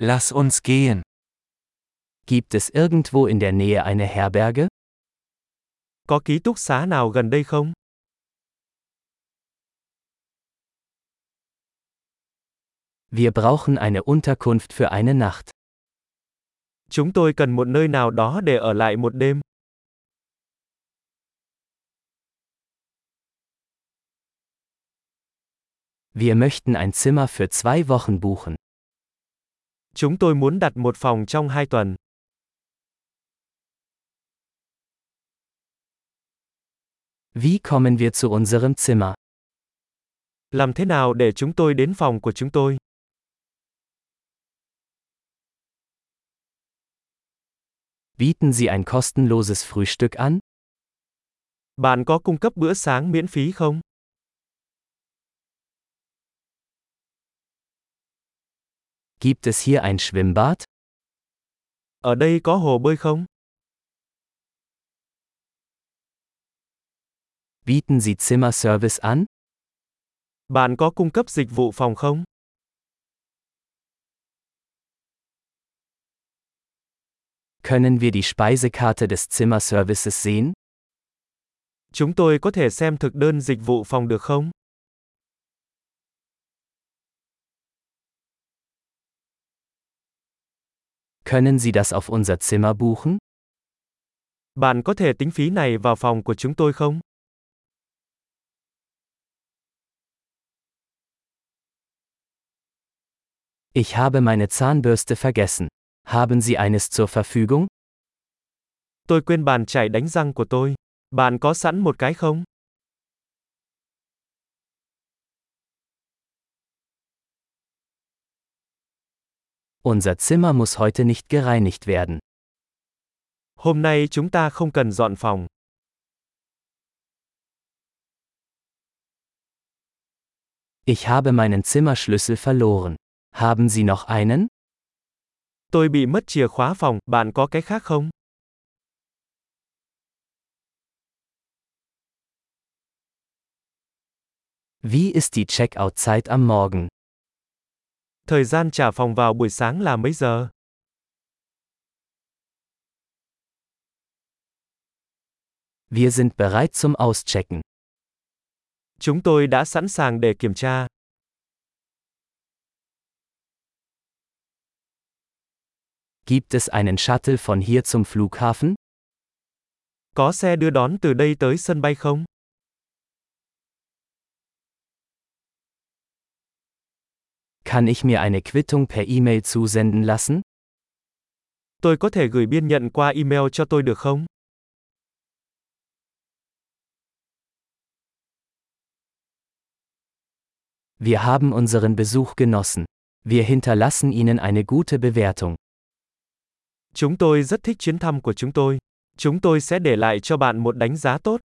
Lass uns gehen. Gibt es irgendwo in der Nähe eine Herberge? Có ký túc xá nào gần đây không? Wir brauchen eine Unterkunft für eine Nacht. Chúng tôi cần một nơi nào đó để ở lại một đêm. Wir möchten ein Zimmer für zwei Wochen buchen. Chúng tôi muốn đặt một phòng trong hai tuần. Wie kommen wir zu unserem Zimmer? Làm thế nào để chúng tôi đến phòng của chúng tôi? Bieten Sie ein kostenloses Frühstück an? Bạn có cung cấp bữa sáng miễn phí không? Gibt es hier ein Schwimmbad? Ở đây có hồ bơi không? Bieten Sie Zimmerservice an? Bạn có cung cấp dịch vụ phòng không? Können wir die Speisekarte des Zimmerservices sehen? Chúng tôi có thể xem thực đơn dịch vụ phòng được không? Können Sie das auf unser Zimmer buchen? Bạn có thể tính phí này vào phòng của chúng tôi không? Ich habe meine Zahnbürste vergessen. Haben Sie eines zur Verfügung? Tôi quên bàn chải đánh răng của tôi. Bạn có sẵn một cái không? Unser Zimmer muss heute nicht gereinigt werden. Hôm nay chúng ta không cần dọn phòng. Ich habe meinen Zimmerschlüssel verloren. Haben Sie noch einen? Tôi bị mất chìa khóa phòng, bạn có cái khác không? Wie ist die Checkout-Zeit am Morgen? Thời gian trả phòng vào buổi sáng là mấy giờ? Wir sind bereit zum Auschecken. Chúng tôi đã sẵn sàng để kiểm tra. Gibt es einen Shuttle von hier zum Flughafen? Có xe đưa đón từ đây tới sân bay không? Kann ich mir eine Quittung per E-Mail zusenden lassen? Tôi có thể gửi biên nhận qua email cho tôi được không? Wir haben unseren Besuch genossen. Wir hinterlassen Ihnen eine gute Bewertung. Chúng tôi rất thích chuyến thăm của chúng tôi. Chúng tôi sẽ để lại cho bạn một đánh giá tốt.